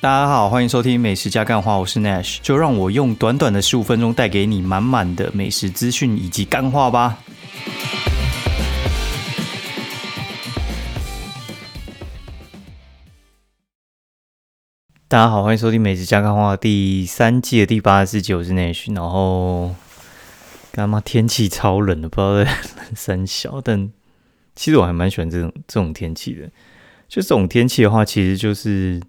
大家好，欢迎收听美食加干话，我是 Nash，就让我用短短的十五分钟带给你满满的美食资讯以及干话吧。大家好，欢迎收听美食加干话第三季的第八十四集，我是 Nash。然后，干嘛天气超冷的，不知道在三小，但其实我还蛮喜欢这种这种天气的。就这种天气的话，其实就是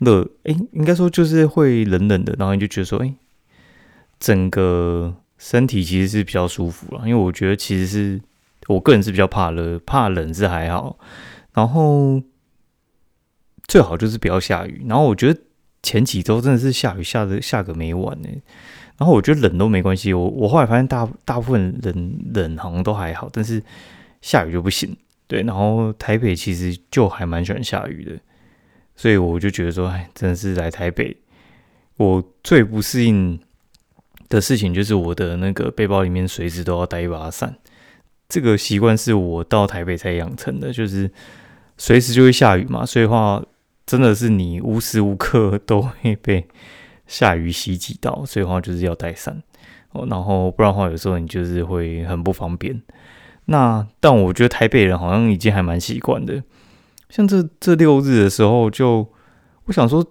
热，哎，应该说就是会冷冷的，然后你就觉得说，哎，整个身体其实是比较舒服了。因为我觉得其实是我个人是比较怕热，怕冷是还好，然后。最好就是不要下雨，然后我觉得前几周真的是下雨下的下个没完呢。然后我觉得冷都没关系，我我后来发现大大部分冷冷好像都还好，但是下雨就不行。对，然后台北其实就还蛮喜欢下雨的，所以我就觉得说，哎，真的是来台北，我最不适应的事情就是我的那个背包里面随时都要带一把伞。这个习惯是我到台北才养成的，就是随时就会下雨嘛，所以话。真的是你无时无刻都会被下雨袭击到，所以话就是要带伞哦。然后不然的话，有时候你就是会很不方便。那但我觉得台北人好像已经还蛮习惯的。像这这六日的时候，就我想说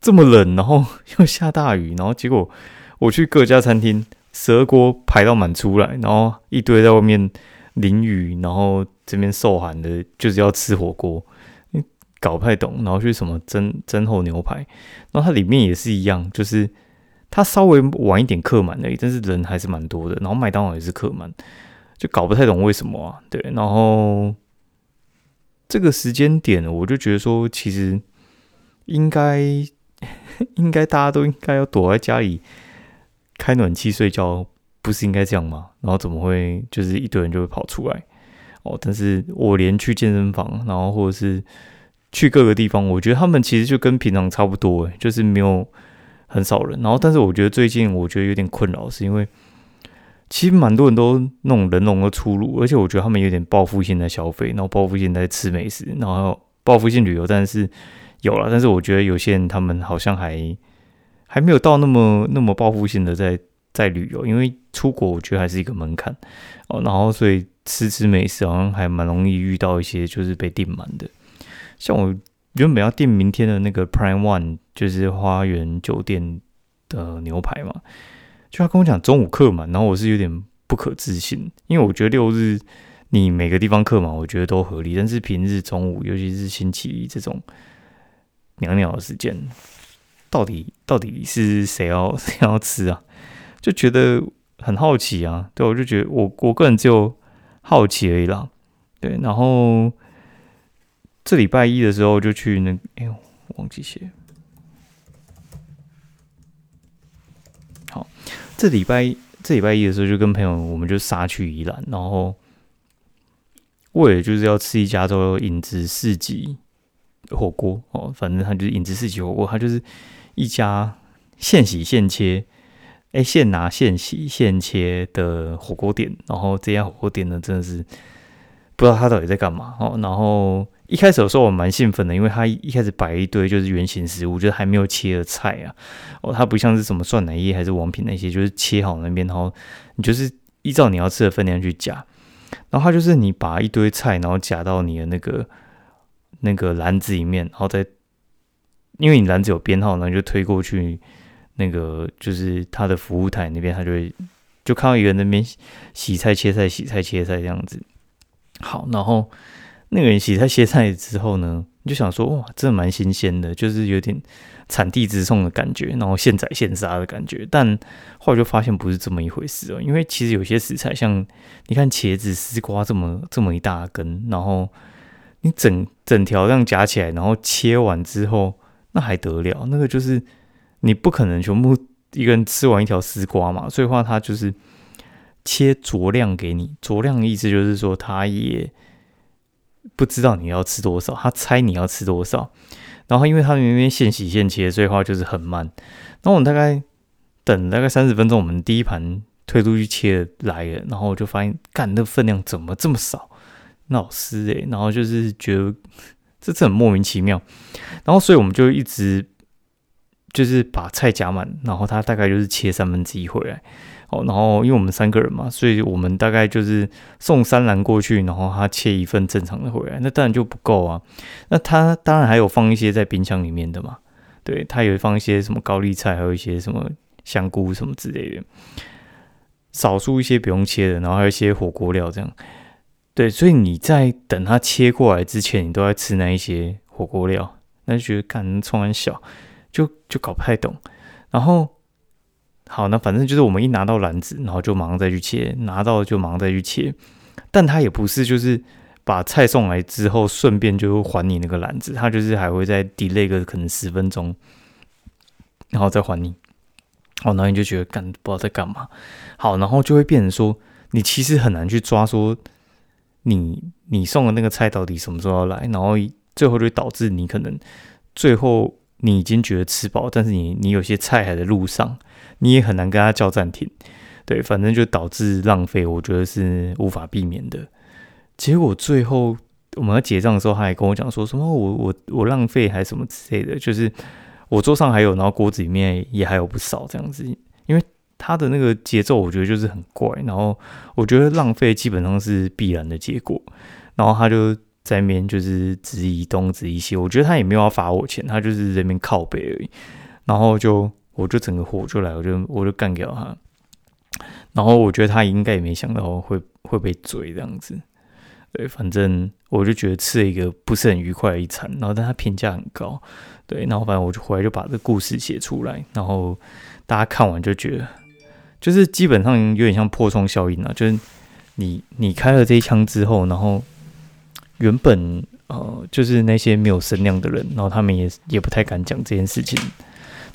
这么冷，然后 又下大雨，然后结果我去各家餐厅，蛇锅排到满出来，然后一堆在外面淋雨，然后这边受寒的，就是要吃火锅。搞不太懂，然后去什么蒸蒸厚牛排，然后它里面也是一样，就是它稍微晚一点客满而已，但是人还是蛮多的。然后麦当劳也是客满，就搞不太懂为什么啊？对，然后这个时间点，我就觉得说，其实应该 应该大家都应该要躲在家里开暖气睡觉，不是应该这样吗？然后怎么会就是一堆人就会跑出来？哦，但是我连去健身房，然后或者是。去各个地方，我觉得他们其实就跟平常差不多，诶，就是没有很少人。然后，但是我觉得最近我觉得有点困扰，是因为其实蛮多人都那种人龙的出入，而且我觉得他们有点报复性的消费，然后报复性在吃美食，然后报复性旅游，但是有了。但是我觉得有些人他们好像还还没有到那么那么报复性的在在旅游，因为出国我觉得还是一个门槛哦。然后所以吃吃美食好像还蛮容易遇到一些就是被订满的。像我原本要订明天的那个 Prime One，就是花园酒店的牛排嘛，就他跟我讲中午客满，然后我是有点不可置信，因为我觉得六日你每个地方客满，我觉得都合理，但是平日中午，尤其是星期一这种袅袅的时间，到底到底是谁要谁 要吃啊？就觉得很好奇啊，对，我就觉得我我个人只有好奇而已啦，对，然后。这礼拜一的时候就去那，哎呦，忘记写。好，这礼拜这礼拜一的时候就跟朋友，我们就杀去宜兰，然后为了就是要吃一家叫做影子四季火锅哦，反正它就是影子四季火锅，它就是一家现洗现切，哎，现拿现洗现切的火锅店。然后这家火锅店呢，真的是不知道他到底在干嘛哦，然后。一开始的时候我蛮兴奋的，因为他一开始摆一堆就是圆形食物，就是还没有切的菜啊。哦，它不像是什么酸奶液还是王品那些，就是切好那边，然后你就是依照你要吃的分量去夹。然后它就是你把一堆菜，然后夹到你的那个那个篮子里面，然后再因为你篮子有编号，然后就推过去那个就是他的服务台那边，他就会就看到一个人那边洗菜切菜洗菜切菜这样子。好，然后。那个人洗菜切菜之后呢，你就想说哇，真的蛮新鲜的，就是有点产地直送的感觉，然后现宰现杀的感觉。但后来就发现不是这么一回事哦，因为其实有些食材，像你看茄子、丝瓜这么这么一大根，然后你整整条这样夹起来，然后切完之后，那还得了？那个就是你不可能全部一个人吃完一条丝瓜嘛，所以话它就是切酌量给你，酌量的意思就是说它也。不知道你要吃多少，他猜你要吃多少，然后因为他那边现洗现切，所以话就是很慢。然后我们大概等大概三十分钟，我们第一盘推出去切来了，然后我就发现，干那分量怎么这么少，老师诶，然后就是觉得这次很莫名其妙。然后所以我们就一直就是把菜夹满，然后他大概就是切三分之一回来。哦，然后因为我们三个人嘛，所以我们大概就是送三篮过去，然后他切一份正常的回来，那当然就不够啊。那他当然还有放一些在冰箱里面的嘛，对他有放一些什么高丽菜，还有一些什么香菇什么之类的，少数一些不用切的，然后还有一些火锅料这样。对，所以你在等他切过来之前，你都在吃那一些火锅料，那就觉得干冲很小，就就搞不太懂，然后。好，那反正就是我们一拿到篮子，然后就马上再去切，拿到就马上再去切。但他也不是就是把菜送来之后顺便就还你那个篮子，他就是还会再 delay 个可能十分钟，然后再还你。哦，然后你就觉得干不知道在干嘛。好，然后就会变成说，你其实很难去抓说你你送的那个菜到底什么时候要来，然后最后就导致你可能最后你已经觉得吃饱，但是你你有些菜还在路上。你也很难跟他叫暂停，对，反正就导致浪费，我觉得是无法避免的。结果最后我们要结账的时候，他还跟我讲说什么我我我浪费还什么之类的，就是我桌上还有，然后锅子里面也还有不少这样子。因为他的那个节奏，我觉得就是很怪，然后我觉得浪费基本上是必然的结果。然后他就在那边就是质疑东质疑西，我觉得他也没有要罚我钱，他就是在那边靠背而已，然后就。我就整个火就来，我就我就干掉他，然后我觉得他应该也没想到会会被追这样子，对，反正我就觉得吃了一个不是很愉快的一餐，然后但他评价很高，对，然后反正我就回来就把这故事写出来，然后大家看完就觉得，就是基本上有点像破窗效应啊，就是你你开了这一枪之后，然后原本呃就是那些没有声量的人，然后他们也也不太敢讲这件事情。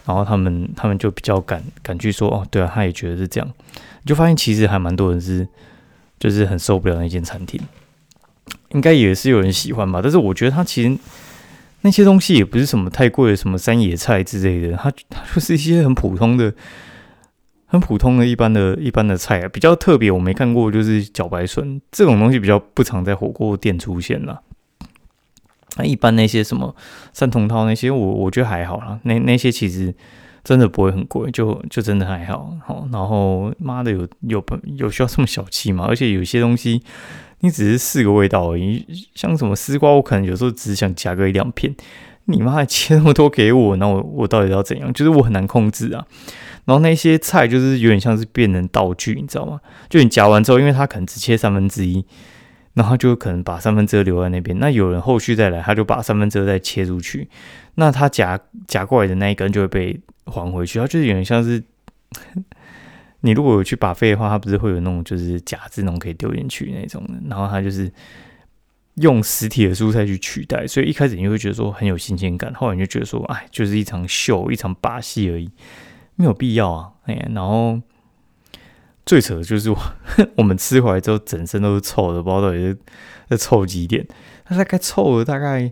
然后他们他们就比较敢敢去说哦，对啊，他也觉得是这样，就发现其实还蛮多人是就是很受不了那间餐厅，应该也是有人喜欢吧。但是我觉得他其实那些东西也不是什么太贵的，什么山野菜之类的，它它就是一些很普通的、很普通的一般的一般的菜啊。比较特别我没看过就是茭白笋这种东西比较不常在火锅店出现了。那一般那些什么三同套那些，我我觉得还好啦。那那些其实真的不会很贵，就就真的还好。好，然后妈的有有有需要这么小气吗？而且有些东西你只是四个味道而已，像什么丝瓜，我可能有时候只想夹个一两片，你妈还切那么多给我，那我我到底要怎样？就是我很难控制啊。然后那些菜就是有点像是变成道具，你知道吗？就你夹完之后，因为它可能只切三分之一。然后就可能把三分之二留在那边，那有人后续再来，他就把三分之二再切出去，那他夹夹过来的那一根就会被还回去，他就是有点像是 你如果有去把费的话，它不是会有那种就是夹子那种可以丢进去那种的，然后他就是用实体的蔬菜去取代，所以一开始你就会觉得说很有新鲜感，后来你就觉得说，哎，就是一场秀，一场把戏而已，没有必要啊，哎，然后。最扯的就是我，我们吃回来之后，整身都是臭的，不知道到底是在臭几点。它大概臭了大概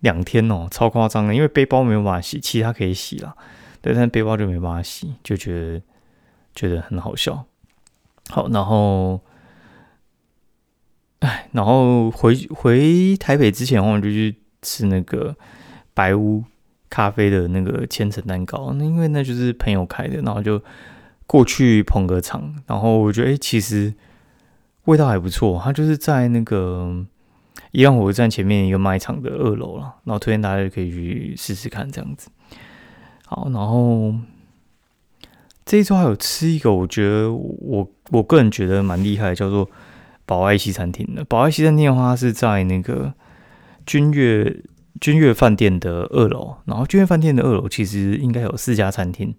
两天哦，超夸张的。因为背包没有办法洗，其他可以洗啦，对，但背包就没办法洗，就觉得觉得很好笑。好，然后，哎，然后回回台北之前，我们就去吃那个白屋咖啡的那个千层蛋糕，那因为那就是朋友开的，然后就。过去捧个场，然后我觉得哎，其实味道还不错。它就是在那个一样火车站前面一个卖场的二楼了，然后推荐大家可以去试试看这样子。好，然后这一周还有吃一个，我觉得我我个人觉得蛮厉害的，叫做宝爱西餐厅的。宝爱西餐厅的话是在那个君悦君悦饭店的二楼，然后君悦饭店的二楼其实应该有四家餐厅。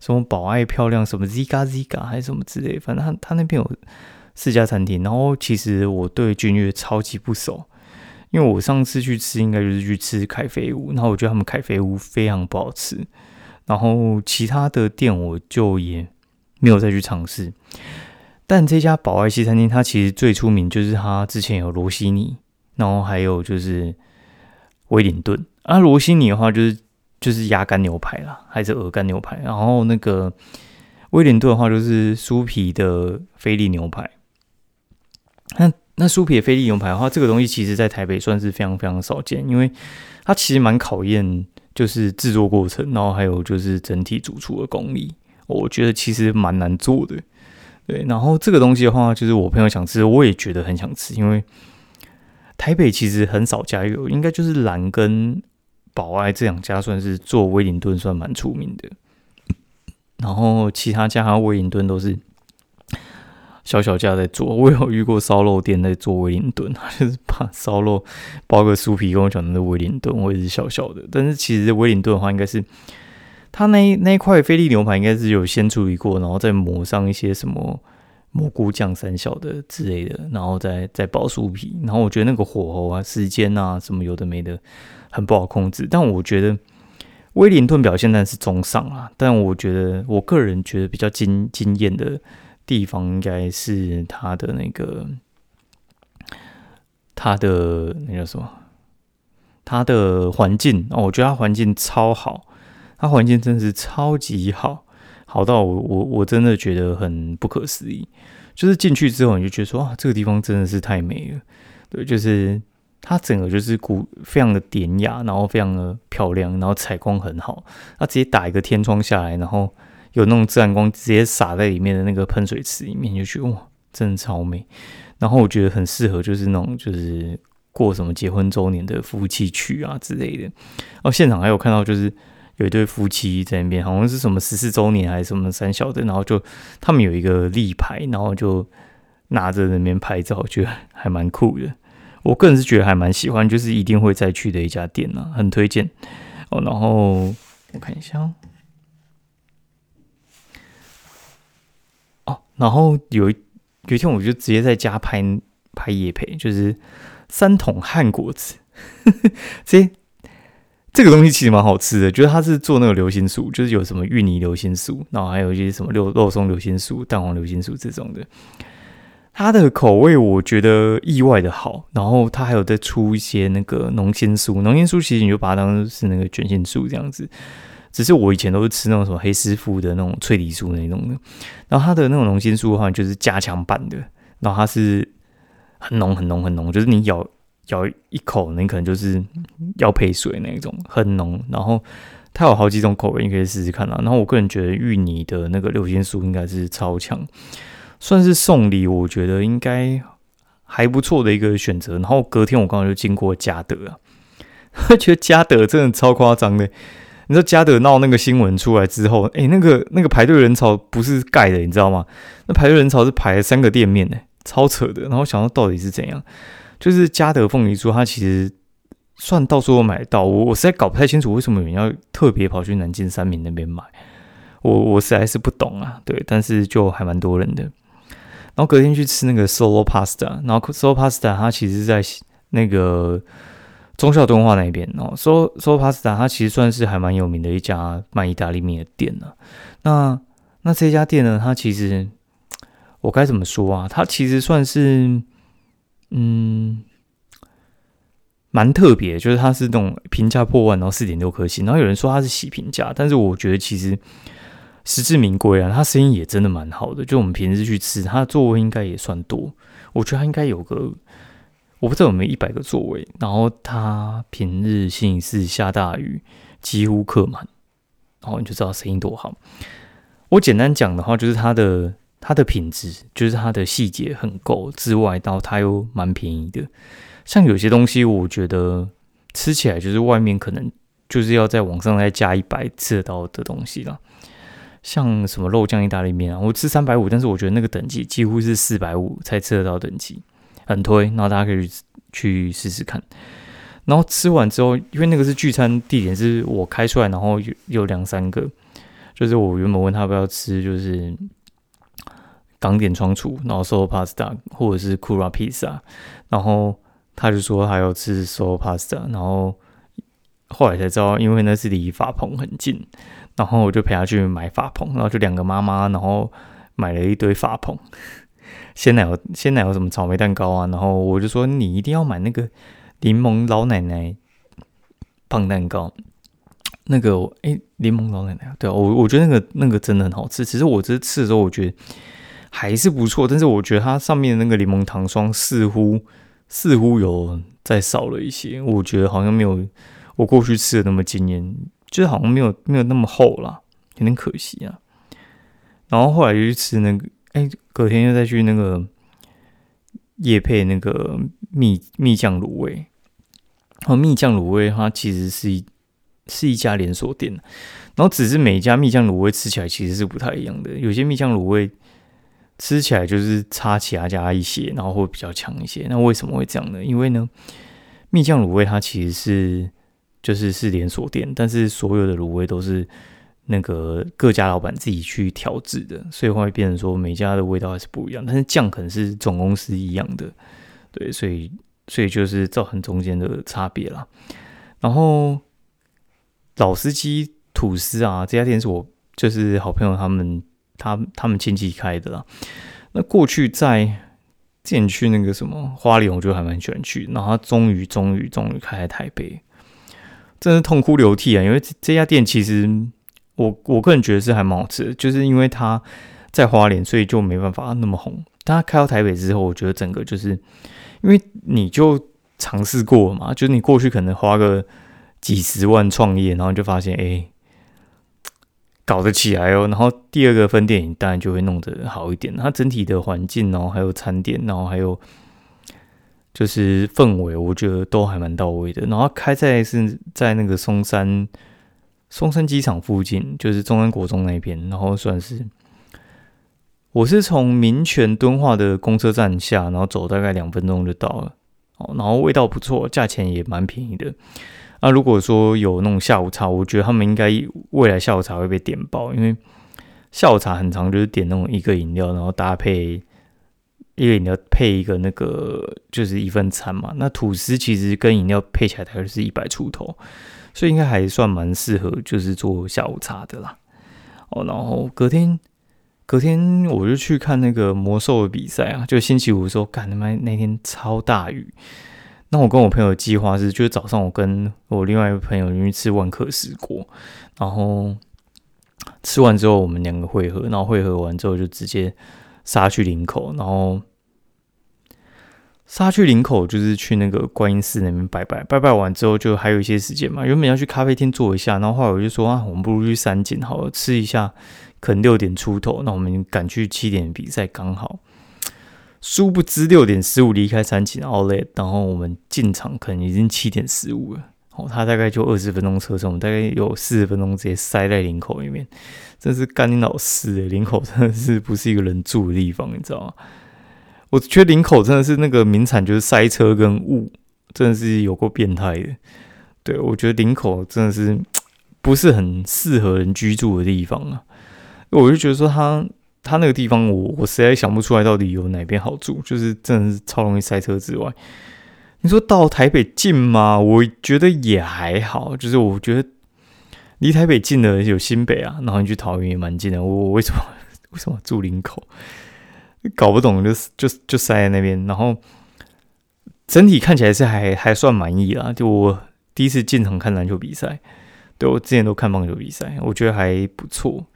什么宝爱漂亮，什么 Ziga Ziga 还是什么之类，反正他他那边有四家餐厅。然后其实我对君悦超级不熟，因为我上次去吃应该就是去吃凯菲屋，然后我觉得他们凯菲屋非常不好吃。然后其他的店我就也没有再去尝试。但这家宝爱西餐厅它其实最出名就是它之前有罗西尼，然后还有就是威灵顿。啊，罗西尼的话就是。就是鸭肝牛排啦，还是鹅肝牛排？然后那个威廉顿的话，就是酥皮的菲力牛排。那那酥皮的菲力牛排的话，这个东西其实在台北算是非常非常少见，因为它其实蛮考验就是制作过程，然后还有就是整体主厨的功力，我觉得其实蛮难做的。对，然后这个东西的话，就是我朋友想吃，我也觉得很想吃，因为台北其实很少加油，应该就是蓝跟宝爱这两家算是做威灵顿算蛮出名的，然后其他家威灵顿都是。小小家在做，我有遇过烧肉店在做威灵顿，就是把烧肉包个酥皮，跟我讲的是威灵顿，我也是小小的。但是其实威灵顿的话，应该是他那那一块菲力牛排应该是有先处理过，然后再抹上一些什么蘑菇酱、三小的之类的，然后再再包酥皮。然后我觉得那个火候啊、时间啊什么有的没的，很不好控制。但我觉得威灵顿表现然是中上啊，但我觉得我个人觉得比较惊惊艳的。地方应该是它的那个，它的那叫什么？它的环境哦，我觉得它环境超好，它环境真是超级好，好到我我我真的觉得很不可思议。就是进去之后，你就觉得说啊，这个地方真的是太美了。对，就是它整个就是古非常的典雅，然后非常的漂亮，然后采光很好。它直接打一个天窗下来，然后。有那种自然光直接洒在里面的那个喷水池里面，就觉得哇，真的超美。然后我觉得很适合，就是那种就是过什么结婚周年的夫妻去啊之类的。哦，现场还有看到就是有一对夫妻在那边，好像是什么十四周年还是什么三小的，然后就他们有一个立牌，然后就拿着那边拍照，觉得还蛮酷的。我个人是觉得还蛮喜欢，就是一定会再去的一家店呢，很推荐。哦，然后我看一下哦。然后有一有一天，我就直接在家拍拍夜配，就是三桶汉果子，这这个东西其实蛮好吃的，就是它是做那个流心酥，就是有什么芋泥流心酥，然后还有一些什么肉肉松流心酥、蛋黄流心酥这种的，它的口味我觉得意外的好。然后它还有在出一些那个浓心酥，浓心酥其实你就把它当是那个卷心酥这样子。只是我以前都是吃那种什么黑师傅的那种脆梨酥那种的，然后它的那种浓心酥的话就是加强版的，然后它是很浓很浓很浓，就是你咬咬一口，你可能就是要配水那种，很浓。然后它有好几种口味，你可以试试看啊。然后我个人觉得芋泥的那个六心酥应该是超强，算是送礼，我觉得应该还不错的一个选择。然后隔天我刚好就经过嘉德啊，觉得嘉德真的超夸张的。你知道嘉德闹那个新闻出来之后，哎，那个那个排队人潮不是盖的，你知道吗？那排队人潮是排了三个店面呢，超扯的。然后想到到底是怎样，就是嘉德凤梨酥，它其实算到处都买到，我我实在搞不太清楚为什么有人要特别跑去南京三明那边买，我我实在是不懂啊。对，但是就还蛮多人的。然后隔天去吃那个 Solo Pasta，然后 Solo Pasta 它其实在那个。中校敦化那边哦，So So Pasta 它其实算是还蛮有名的一家卖意大利面的店呢。那那这家店呢，它其实我该怎么说啊？它其实算是嗯蛮特别，就是它是那种评价破万，然后四点六颗星。然后有人说它是洗评价，但是我觉得其实实至名归啊。它生意也真的蛮好的，就我们平时去吃，它的座位应该也算多。我觉得它应该有个。我不知道有没有一百个座位，然后它平日性是下大雨，几乎客满，然后你就知道生意多好。我简单讲的话，就是它的它的品质，就是它的细节很够之外，然后它又蛮便宜的。像有些东西，我觉得吃起来就是外面可能就是要在网上再加一百吃得到的东西了。像什么肉酱意大利面啊，我吃三百五，但是我觉得那个等级几乎是四百五才吃得到等级。很推，然后大家可以去试试看。然后吃完之后，因为那个是聚餐地点，是我开出来，然后有有两三个，就是我原本问他要不要吃，就是港点仓储，然后 solo pasta 或者是 kura pizza，然后他就说他要吃 solo pasta，然后后来才知道，因为那是离法棚很近，然后我就陪他去买法棚，然后就两个妈妈，然后买了一堆法棚。鲜奶油，鲜奶油什么草莓蛋糕啊？然后我就说你一定要买那个柠檬老奶奶胖蛋糕。那个哎，柠檬老奶奶，对啊，我我觉得那个那个真的很好吃。其实我这次吃的时候，我觉得还是不错，但是我觉得它上面那个柠檬糖霜似乎似乎有再少了一些，我觉得好像没有我过去吃的那么惊艳，就是好像没有没有那么厚啦，有点可惜啊。然后后来就去吃那个，哎，隔天又再去那个叶配那个蜜蜜酱卤味，然后蜜酱卤味它其实是一是一家连锁店，然后只是每一家蜜酱卤味吃起来其实是不太一样的，有些蜜酱卤味吃起来就是差其他家一些，然后会比较强一些。那为什么会这样呢？因为呢，蜜酱卤味它其实是就是是连锁店，但是所有的卤味都是。那个各家老板自己去调制的，所以会变成说每家的味道还是不一样，但是酱可能是总公司一样的，对，所以所以就是造成中间的差别啦。然后老司机吐司啊，这家店是我就是好朋友他们他他们亲戚开的啦。那过去在之前去那个什么花莲，我就还蛮喜欢去，然后他终于终于终于开在台北，真是痛哭流涕啊！因为这家店其实。我我个人觉得是还蛮好吃的，就是因为它在花莲，所以就没办法那么红。它开到台北之后，我觉得整个就是因为你就尝试过了嘛，就是你过去可能花个几十万创业，然后就发现哎，搞得起来哦。然后第二个分店当然就会弄得好一点，它整体的环境然后，还有餐点，然后还有就是氛围，我觉得都还蛮到位的。然后开在是在那个松山。松山机场附近就是中山国中那边，然后算是我是从民权敦化的公车站下，然后走大概两分钟就到了。哦，然后味道不错，价钱也蛮便宜的。那如果说有那种下午茶，我觉得他们应该未来下午茶会被点爆，因为下午茶很长，就是点那种一个饮料，然后搭配一个饮料配一个那个就是一份餐嘛。那吐司其实跟饮料配起来大概是一百出头。所以应该还算蛮适合，就是做下午茶的啦。哦，然后隔天，隔天我就去看那个魔兽的比赛啊。就星期五的时候，干他妈那天超大雨。那我跟我朋友计划是，就是早上我跟我另外一个朋友去吃万客石锅，然后吃完之后我们两个会合，然后会合完之后就直接杀去林口，然后。杀去林口就是去那个观音寺那边拜拜，拜拜完之后就还有一些时间嘛。原本要去咖啡厅坐一下，然后后来我就说啊，我们不如去三井好了，吃一下。可能六点出头，那我们赶去七点比赛刚好。殊不知六点十五离开三井奥莱，然后我们进场可能已经七点十五了。哦，他大概就二十分钟车程，我们大概有四十分钟直接塞在领口里面，真是干你老师诶！领口真的是不是一个人住的地方，你知道吗？我觉得领口真的是那个名产，就是塞车跟雾，真的是有够变态的。对我觉得领口真的是不是很适合人居住的地方啊。我就觉得说他他那个地方，我我实在想不出来到底有哪边好住，就是真的是超容易塞车之外，你说到台北近吗？我觉得也还好，就是我觉得离台北近的有新北啊，然后你去桃园也蛮近的。我我为什么 为什么住林口？搞不懂，就是就就塞在那边，然后整体看起来是还还算满意啦。就我第一次进场看篮球比赛，对我之前都看棒球比赛，我觉得还不错。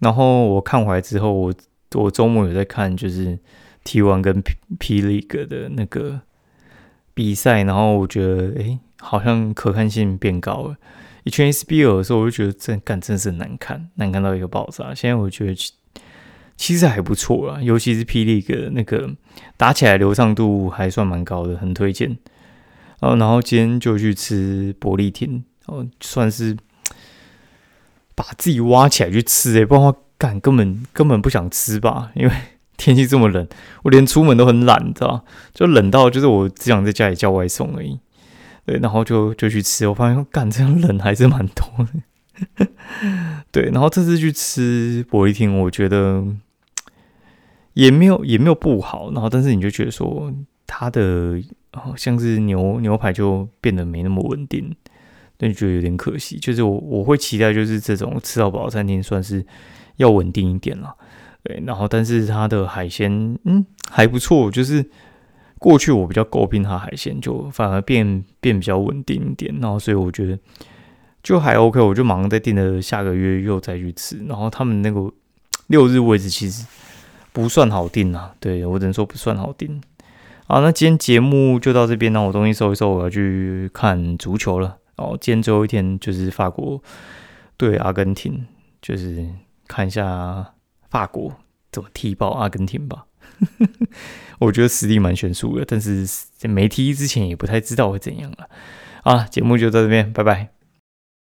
然后我看回来之后，我我周末有在看，就是 T One 跟 P League 的那个比赛，然后我觉得哎，好像可看性变高了。以前 SBL 的时候，我就觉得这干真是难看，难看到一个爆炸。现在我觉得。其实还不错啊，尤其是霹雳的那个打起来流畅度还算蛮高的，很推荐。哦，然后今天就去吃伯利厅，哦，算是把自己挖起来去吃诶，不然话干根本根本不想吃吧，因为天气这么冷，我连出门都很懒，知道就冷到就是我只想在家里叫外送而已。对，然后就就去吃，我发现干这样冷还是蛮多的。对，然后这次去吃伯利厅，我觉得。也没有也没有不好，然后但是你就觉得说它的好像是牛牛排就变得没那么稳定，那就觉得有点可惜。就是我我会期待就是这种吃到饱餐厅算是要稳定一点了，对。然后但是它的海鲜嗯还不错，就是过去我比较诟病它海鲜，就反而变变比较稳定一点。然后所以我觉得就还 OK，我就马上在订了下个月又再去吃。然后他们那个 六日位置其实。不算好定啊。对我只能说不算好定。好，那今天节目就到这边，那我东西收一收，我要去看足球了。哦，今天最后一天就是法国对阿根廷，就是看一下法国怎么踢爆阿根廷吧。我觉得实力蛮悬殊的，但是在没踢之前也不太知道会怎样了。啊，节目就到这边，拜拜。